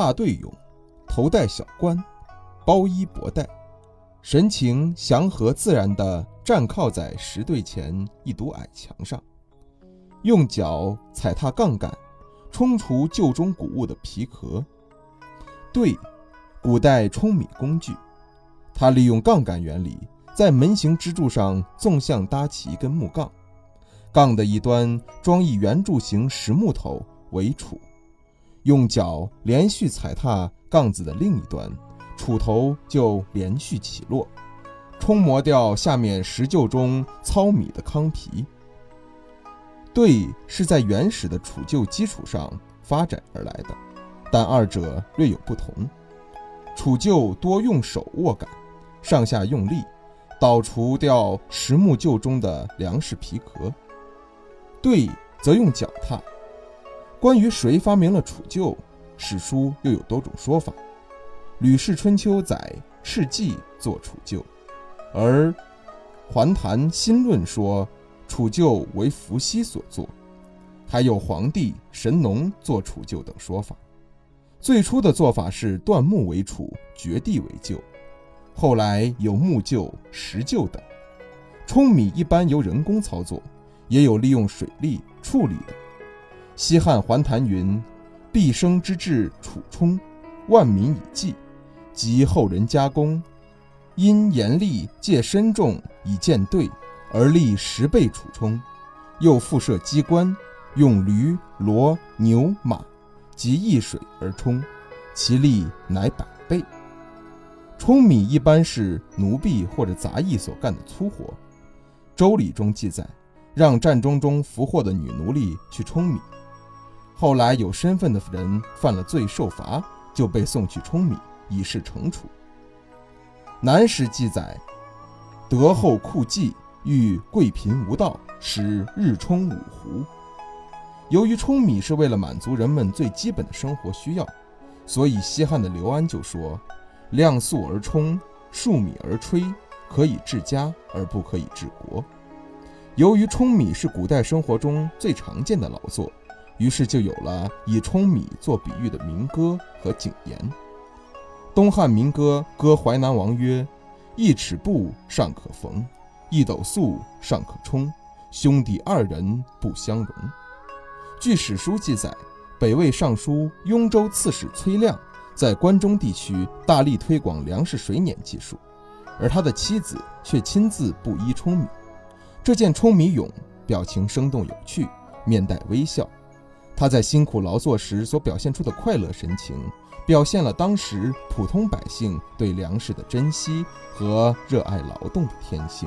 踏对俑，头戴小冠，包衣博带，神情祥和自然地站靠在石队前一堵矮墙上，用脚踩踏杠杆，冲除旧中古物的皮壳。对，古代冲米工具，它利用杠杆原理，在门形支柱上纵向搭起一根木杠，杠的一端装一圆柱形实木头为杵。用脚连续踩踏杠子的另一端，杵头就连续起落，冲磨掉下面石臼中糙米的糠皮。对是在原始的杵臼基础上发展而来的，但二者略有不同。杵臼多用手握杆，上下用力，捣除掉实木臼中的粮食皮壳；对则用脚踏。关于谁发明了楚臼，史书又有多种说法。《吕氏春秋》载赤骥做楚臼，而《环谈新论》说楚臼为伏羲所作，还有黄帝、神农做楚臼等说法。最初的做法是断木为杵，掘地为臼，后来有木臼、石臼等。舂米一般由人工操作，也有利用水力处理的。西汉桓谭云：“毕生之志楚冲，万民以济，及后人加工，因严厉戒深重以见对，而立十倍楚冲。又复设机关，用驴、骡、牛、马及易水而冲，其力乃百倍。舂米一般是奴婢或者杂役所干的粗活，《周礼》中记载，让战争中俘获的女奴隶去舂米。”后来有身份的人犯了罪受罚，就被送去舂米以示惩处。南史记载，德后酷季，遇贵贫无道，使日冲五湖。由于舂米是为了满足人们最基本的生活需要，所以西汉的刘安就说：“量粟而冲，数米而吹，可以治家而不可以治国。”由于舂米是古代生活中最常见的劳作。于是就有了以舂米做比喻的民歌和警言。东汉民歌歌淮南王曰：“一尺布尚可缝，一斗粟尚可充，兄弟二人不相容。”据史书记载，北魏尚书雍州刺史崔亮在关中地区大力推广粮食水碾技术，而他的妻子却亲自布衣舂米。这件舂米俑表情生动有趣，面带微笑。他在辛苦劳作时所表现出的快乐神情，表现了当时普通百姓对粮食的珍惜和热爱劳动的天性。